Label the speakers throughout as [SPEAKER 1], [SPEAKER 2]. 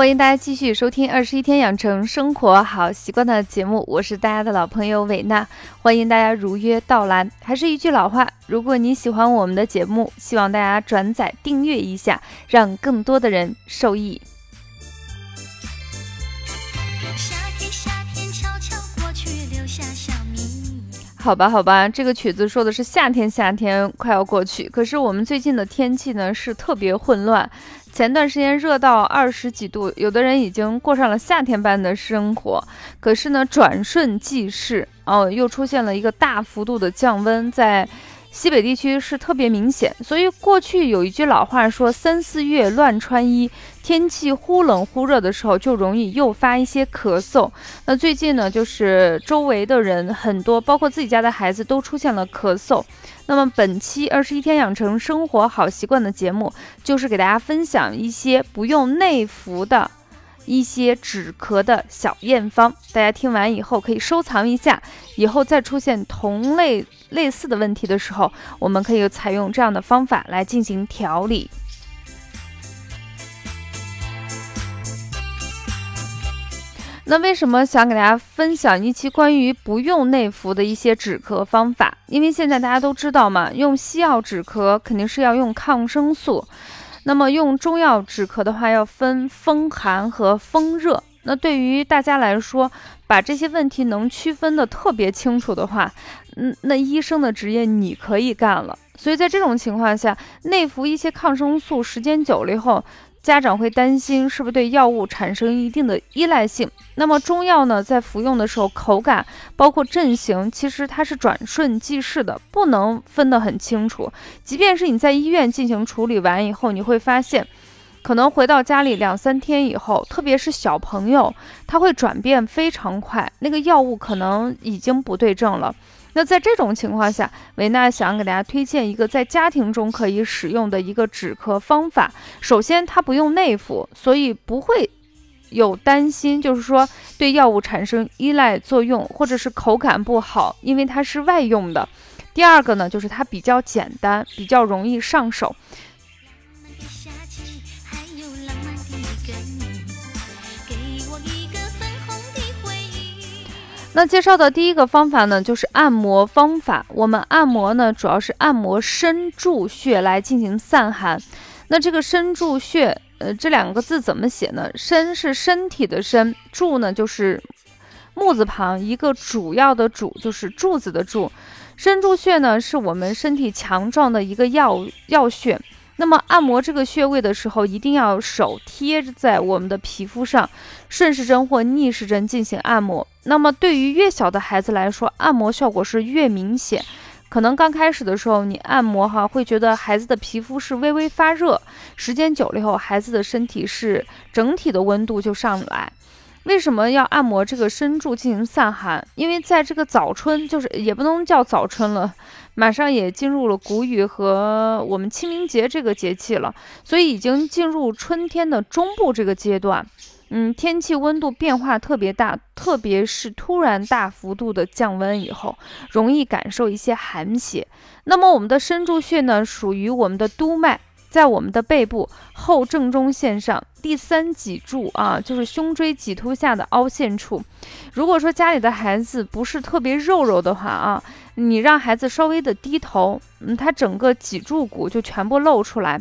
[SPEAKER 1] 欢迎大家继续收听二十一天养成生活好习惯的节目，我是大家的老朋友韦娜，欢迎大家如约到来。还是一句老话，如果你喜欢我们的节目，希望大家转载订阅一下，让更多的人受益。好吧，好吧，这个曲子说的是夏天，夏天快要过去，可是我们最近的天气呢是特别混乱。前段时间热到二十几度，有的人已经过上了夏天般的生活。可是呢，转瞬即逝，哦，又出现了一个大幅度的降温，在西北地区是特别明显。所以过去有一句老话说：“三四月乱穿衣。”天气忽冷忽热的时候，就容易诱发一些咳嗽。那最近呢，就是周围的人很多，包括自己家的孩子都出现了咳嗽。那么本期二十一天养成生活好习惯的节目，就是给大家分享一些不用内服的一些止咳的小验方。大家听完以后可以收藏一下，以后再出现同类类似的问题的时候，我们可以采用这样的方法来进行调理。那为什么想给大家分享一期关于不用内服的一些止咳方法？因为现在大家都知道嘛，用西药止咳肯定是要用抗生素，那么用中药止咳的话要分风寒和风热。那对于大家来说，把这些问题能区分的特别清楚的话，嗯，那医生的职业你可以干了。所以在这种情况下，内服一些抗生素时间久了以后。家长会担心是不是对药物产生一定的依赖性？那么中药呢，在服用的时候，口感包括阵型，其实它是转瞬即逝的，不能分得很清楚。即便是你在医院进行处理完以后，你会发现，可能回到家里两三天以后，特别是小朋友，他会转变非常快，那个药物可能已经不对症了。那在这种情况下，维娜想给大家推荐一个在家庭中可以使用的一个止咳方法。首先，它不用内服，所以不会有担心，就是说对药物产生依赖作用，或者是口感不好，因为它是外用的。第二个呢，就是它比较简单，比较容易上手。那介绍的第一个方法呢，就是按摩方法。我们按摩呢，主要是按摩身柱穴来进行散寒。那这个身柱穴，呃，这两个字怎么写呢？身是身体的身，柱呢就是木字旁一个主要的主，就是柱子的柱。身柱穴呢，是我们身体强壮的一个要要穴。那么按摩这个穴位的时候，一定要手贴在我们的皮肤上，顺时针或逆时针进行按摩。那么对于越小的孩子来说，按摩效果是越明显。可能刚开始的时候，你按摩哈，会觉得孩子的皮肤是微微发热，时间久了以后，孩子的身体是整体的温度就上来。为什么要按摩这个身柱进行散寒？因为在这个早春，就是也不能叫早春了，马上也进入了谷雨和我们清明节这个节气了，所以已经进入春天的中部这个阶段。嗯，天气温度变化特别大，特别是突然大幅度的降温以后，容易感受一些寒邪。那么我们的身柱穴呢，属于我们的督脉。在我们的背部后正中线上第三脊柱啊，就是胸椎棘突下的凹陷处。如果说家里的孩子不是特别肉肉的话啊，你让孩子稍微的低头，嗯，他整个脊柱骨就全部露出来。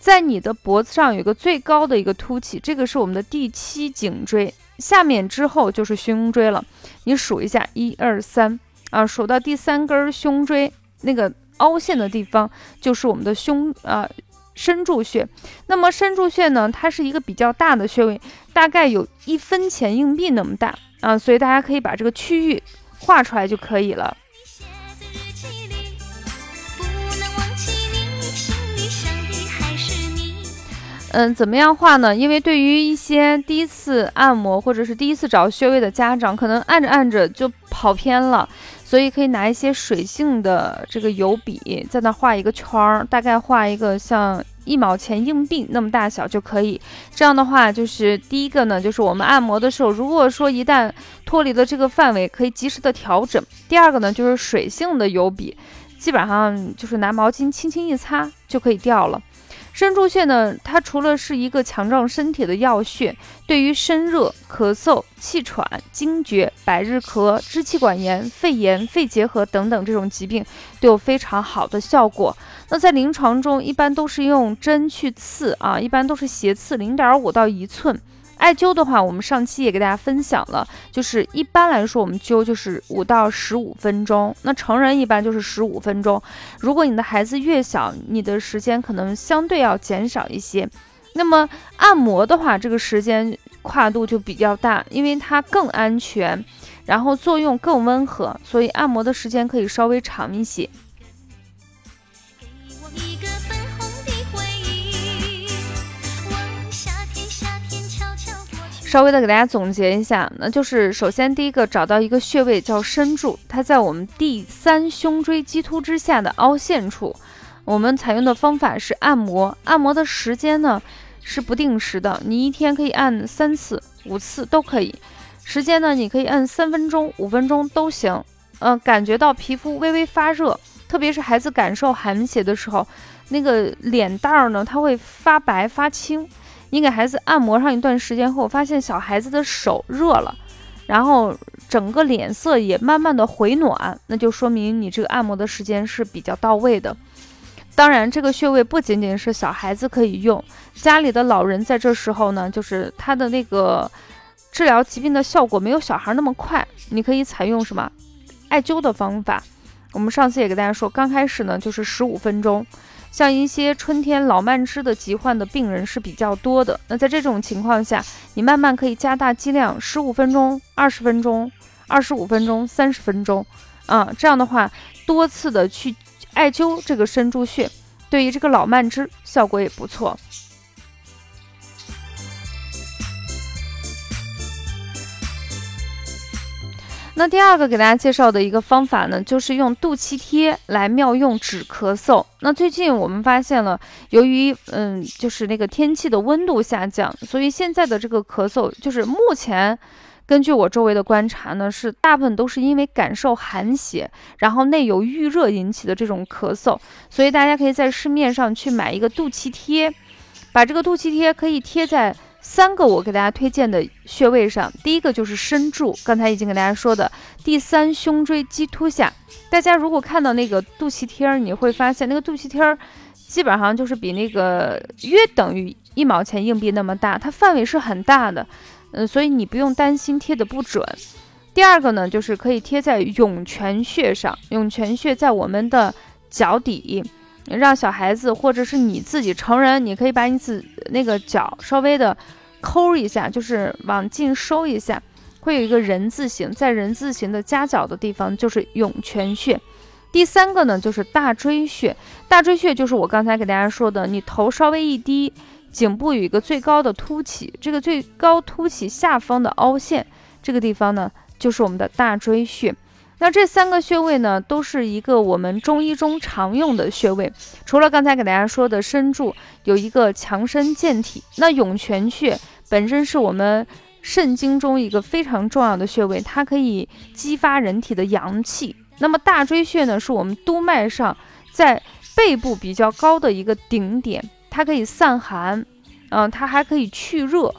[SPEAKER 1] 在你的脖子上有一个最高的一个凸起，这个是我们的第七颈椎，下面之后就是胸椎了。你数一下，一二三啊，数到第三根胸椎那个凹陷的地方，就是我们的胸啊。深柱穴，那么深柱穴呢？它是一个比较大的穴位，大概有一分钱硬币那么大啊，所以大家可以把这个区域画出来就可以了。嗯，怎么样画呢？因为对于一些第一次按摩或者是第一次找穴位的家长，可能按着按着就跑偏了，所以可以拿一些水性的这个油笔，在那画一个圈儿，大概画一个像一毛钱硬币那么大小就可以。这样的话，就是第一个呢，就是我们按摩的时候，如果说一旦脱离了这个范围，可以及时的调整。第二个呢，就是水性的油笔，基本上就是拿毛巾轻轻一擦就可以掉了。生柱穴呢，它除了是一个强壮身体的要穴，对于身热、咳嗽、气喘、惊厥、百日咳、支气管炎、肺炎、肺结核等等这种疾病都有非常好的效果。那在临床中，一般都是用针去刺啊，一般都是斜刺零点五到一寸。艾灸的话，我们上期也给大家分享了，就是一般来说，我们灸就是五到十五分钟。那成人一般就是十五分钟。如果你的孩子越小，你的时间可能相对要减少一些。那么按摩的话，这个时间跨度就比较大，因为它更安全，然后作用更温和，所以按摩的时间可以稍微长一些。稍微的给大家总结一下，那就是首先第一个找到一个穴位叫身柱，它在我们第三胸椎棘突之下的凹陷处。我们采用的方法是按摩，按摩的时间呢是不定时的，你一天可以按三次、五次都可以。时间呢，你可以按三分钟、五分钟都行。嗯，感觉到皮肤微微发热，特别是孩子感受寒邪的时候，那个脸蛋儿呢，它会发白发青。你给孩子按摩上一段时间后，发现小孩子的手热了，然后整个脸色也慢慢的回暖，那就说明你这个按摩的时间是比较到位的。当然，这个穴位不仅仅是小孩子可以用，家里的老人在这时候呢，就是他的那个治疗疾病的效果没有小孩那么快，你可以采用什么艾灸的方法。我们上次也给大家说，刚开始呢就是十五分钟。像一些春天老慢支的疾患的病人是比较多的，那在这种情况下，你慢慢可以加大剂量，十五分钟、二十分钟、二十五分钟、三十分钟，啊，这样的话多次的去艾灸这个深柱穴，对于这个老慢支效果也不错。那第二个给大家介绍的一个方法呢，就是用肚脐贴来妙用止咳嗽。那最近我们发现了，由于嗯，就是那个天气的温度下降，所以现在的这个咳嗽，就是目前根据我周围的观察呢，是大部分都是因为感受寒邪，然后内有郁热引起的这种咳嗽。所以大家可以在市面上去买一个肚脐贴，把这个肚脐贴可以贴在。三个我给大家推荐的穴位上，第一个就是身柱，刚才已经给大家说的第三胸椎棘突下。大家如果看到那个肚脐贴儿，你会发现那个肚脐贴儿基本上就是比那个约等于一毛钱硬币那么大，它范围是很大的，嗯，所以你不用担心贴的不准。第二个呢，就是可以贴在涌泉穴上，涌泉穴在我们的脚底。让小孩子或者是你自己成人，你可以把你自那个脚稍微的抠一下，就是往进收一下，会有一个人字形，在人字形的夹角的地方就是涌泉穴。第三个呢就是大椎穴，大椎穴就是我刚才给大家说的，你头稍微一低，颈部有一个最高的凸起，这个最高凸起下方的凹陷，这个地方呢就是我们的大椎穴。那这三个穴位呢，都是一个我们中医中常用的穴位。除了刚才给大家说的身柱有一个强身健体，那涌泉穴本身是我们肾经中一个非常重要的穴位，它可以激发人体的阳气。那么大椎穴呢，是我们督脉上在背部比较高的一个顶点，它可以散寒，嗯，它还可以去热，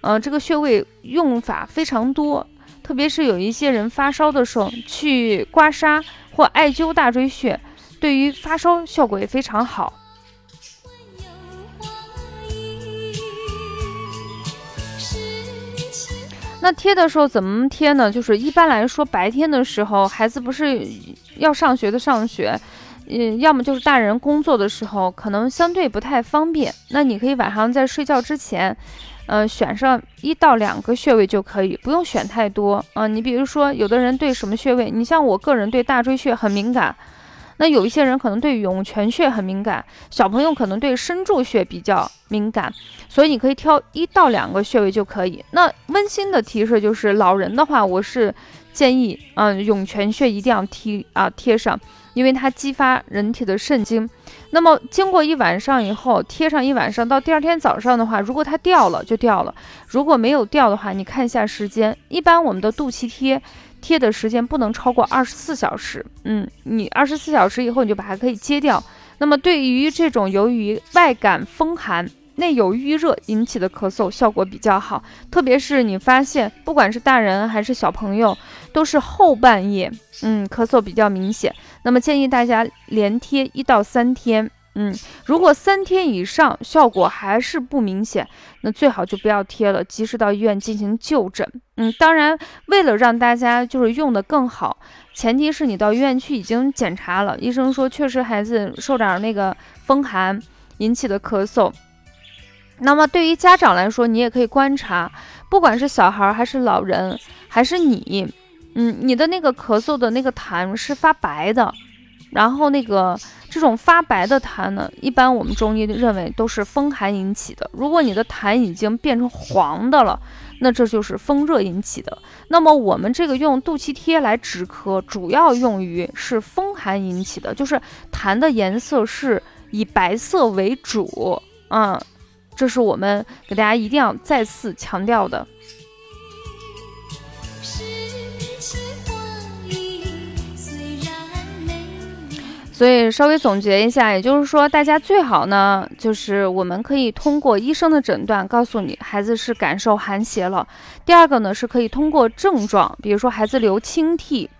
[SPEAKER 1] 嗯，这个穴位用法非常多。特别是有一些人发烧的时候，去刮痧或艾灸大椎穴，对于发烧效果也非常好。那贴的时候怎么贴呢？就是一般来说，白天的时候，孩子不是要上学的上学，嗯，要么就是大人工作的时候，可能相对不太方便。那你可以晚上在睡觉之前。嗯，选上一到两个穴位就可以，不用选太多。嗯，你比如说，有的人对什么穴位，你像我个人对大椎穴很敏感，那有一些人可能对涌泉穴很敏感，小朋友可能对身柱穴比较敏感，所以你可以挑一到两个穴位就可以。那温馨的提示就是，老人的话，我是建议，嗯，涌泉穴一定要贴啊贴上。因为它激发人体的肾经，那么经过一晚上以后，贴上一晚上，到第二天早上的话，如果它掉了就掉了；如果没有掉的话，你看一下时间，一般我们的肚脐贴贴的时间不能超过二十四小时。嗯，你二十四小时以后你就把它可以揭掉，那么对于这种由于外感风寒。内有淤热引起的咳嗽效果比较好，特别是你发现，不管是大人还是小朋友，都是后半夜，嗯，咳嗽比较明显。那么建议大家连贴一到三天，嗯，如果三天以上效果还是不明显，那最好就不要贴了，及时到医院进行就诊。嗯，当然，为了让大家就是用的更好，前提是你到医院去已经检查了，医生说确实孩子受点那个风寒引起的咳嗽。那么对于家长来说，你也可以观察，不管是小孩还是老人，还是你，嗯，你的那个咳嗽的那个痰是发白的，然后那个这种发白的痰呢，一般我们中医认为都是风寒引起的。如果你的痰已经变成黄的了，那这就是风热引起的。那么我们这个用肚脐贴来止咳，主要用于是风寒引起的，就是痰的颜色是以白色为主，嗯。这是我们给大家一定要再次强调的。所以稍微总结一下，也就是说，大家最好呢，就是我们可以通过医生的诊断，告诉你孩子是感受寒邪了。第二个呢，是可以通过症状，比如说孩子流清涕。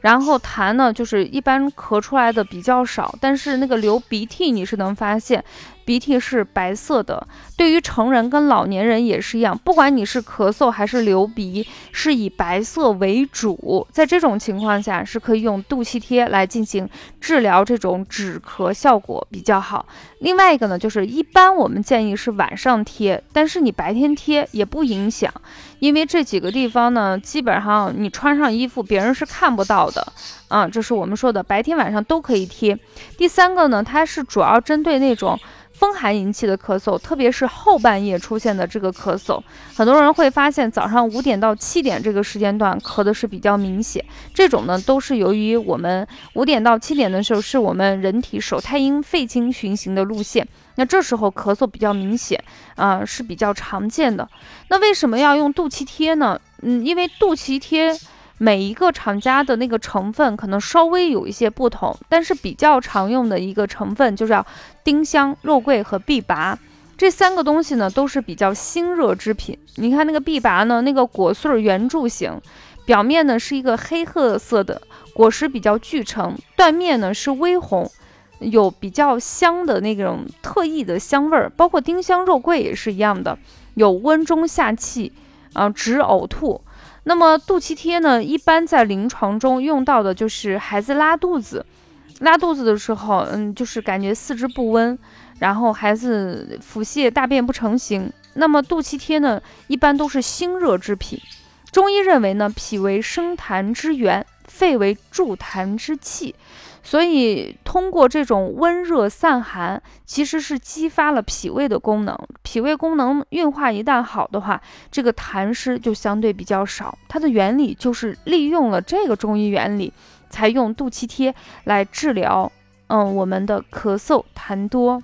[SPEAKER 1] 然后痰呢，就是一般咳出来的比较少，但是那个流鼻涕你是能发现，鼻涕是白色的。对于成人跟老年人也是一样，不管你是咳嗽还是流鼻，是以白色为主。在这种情况下，是可以用肚脐贴来进行治疗，这种止咳效果比较好。另外一个呢，就是一般我们建议是晚上贴，但是你白天贴也不影响。因为这几个地方呢，基本上你穿上衣服，别人是看不到的，啊，这是我们说的白天晚上都可以贴。第三个呢，它是主要针对那种。风寒引起的咳嗽，特别是后半夜出现的这个咳嗽，很多人会发现早上五点到七点这个时间段咳的是比较明显。这种呢，都是由于我们五点到七点的时候是我们人体手太阴肺经循行的路线，那这时候咳嗽比较明显啊，是比较常见的。那为什么要用肚脐贴呢？嗯，因为肚脐贴。每一个厂家的那个成分可能稍微有一些不同，但是比较常用的一个成分就是要丁香、肉桂和碧拔这三个东西呢，都是比较辛热之品。你看那个碧拔呢，那个果穗圆柱形，表面呢是一个黑褐色的，果实比较聚成，断面呢是微红，有比较香的那种特异的香味儿。包括丁香、肉桂也是一样的，有温中下气啊，止呕吐。那么肚脐贴呢，一般在临床中用到的就是孩子拉肚子，拉肚子的时候，嗯，就是感觉四肢不温，然后孩子腹泻、大便不成形。那么肚脐贴呢，一般都是辛热之品。中医认为呢，脾为生痰之源，肺为助痰之器。所以，通过这种温热散寒，其实是激发了脾胃的功能。脾胃功能运化一旦好的话，这个痰湿就相对比较少。它的原理就是利用了这个中医原理，才用肚脐贴来治疗。嗯，我们的咳嗽痰多。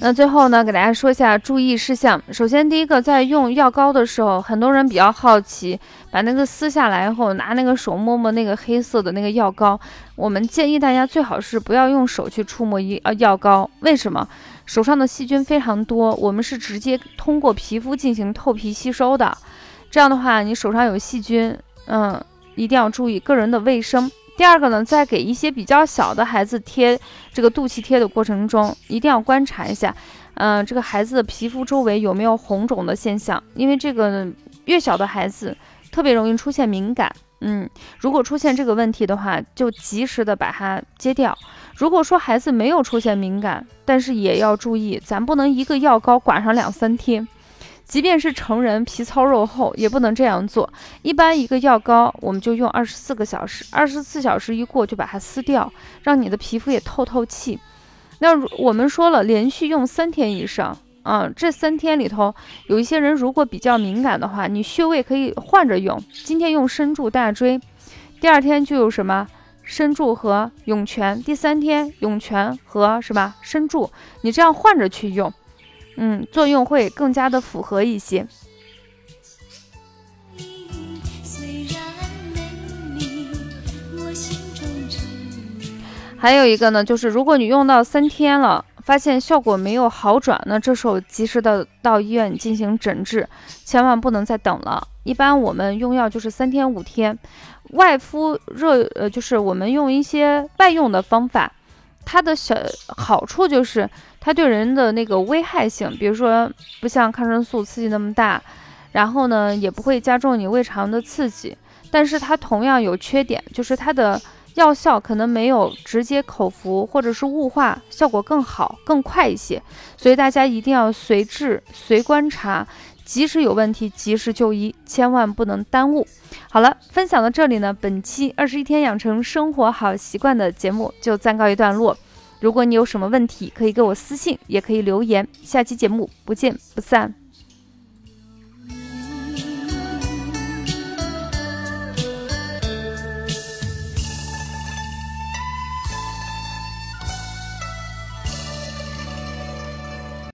[SPEAKER 1] 那最后呢，给大家说一下注意事项。首先，第一个，在用药膏的时候，很多人比较好奇，把那个撕下来后，拿那个手摸摸那个黑色的那个药膏。我们建议大家最好是不要用手去触摸一呃药膏。为什么？手上的细菌非常多，我们是直接通过皮肤进行透皮吸收的。这样的话，你手上有细菌，嗯，一定要注意个人的卫生。第二个呢，在给一些比较小的孩子贴这个肚脐贴的过程中，一定要观察一下，嗯，这个孩子的皮肤周围有没有红肿的现象，因为这个越小的孩子特别容易出现敏感，嗯，如果出现这个问题的话，就及时的把它揭掉。如果说孩子没有出现敏感，但是也要注意，咱不能一个药膏管上两三天。即便是成人皮糙肉厚，也不能这样做。一般一个药膏，我们就用二十四个小时，二十四小时一过就把它撕掉，让你的皮肤也透透气。那我们说了，连续用三天以上，啊，这三天里头，有一些人如果比较敏感的话，你穴位可以换着用。今天用身柱大椎，第二天就有什么身柱和涌泉，第三天涌泉和什么身柱，你这样换着去用。嗯，作用会更加的符合一些。还有一个呢，就是如果你用到三天了，发现效果没有好转，那这时候及时的到医院进行诊治，千万不能再等了。一般我们用药就是三天五天，外敷热，呃，就是我们用一些外用的方法，它的小好处就是。它对人的那个危害性，比如说不像抗生素刺激那么大，然后呢也不会加重你胃肠的刺激，但是它同样有缺点，就是它的。药效可能没有直接口服或者是雾化效果更好更快一些，所以大家一定要随治随观察，及时有问题及时就医，千万不能耽误。好了，分享到这里呢，本期二十一天养成生活好习惯的节目就暂告一段落。如果你有什么问题，可以给我私信，也可以留言。下期节目不见不散。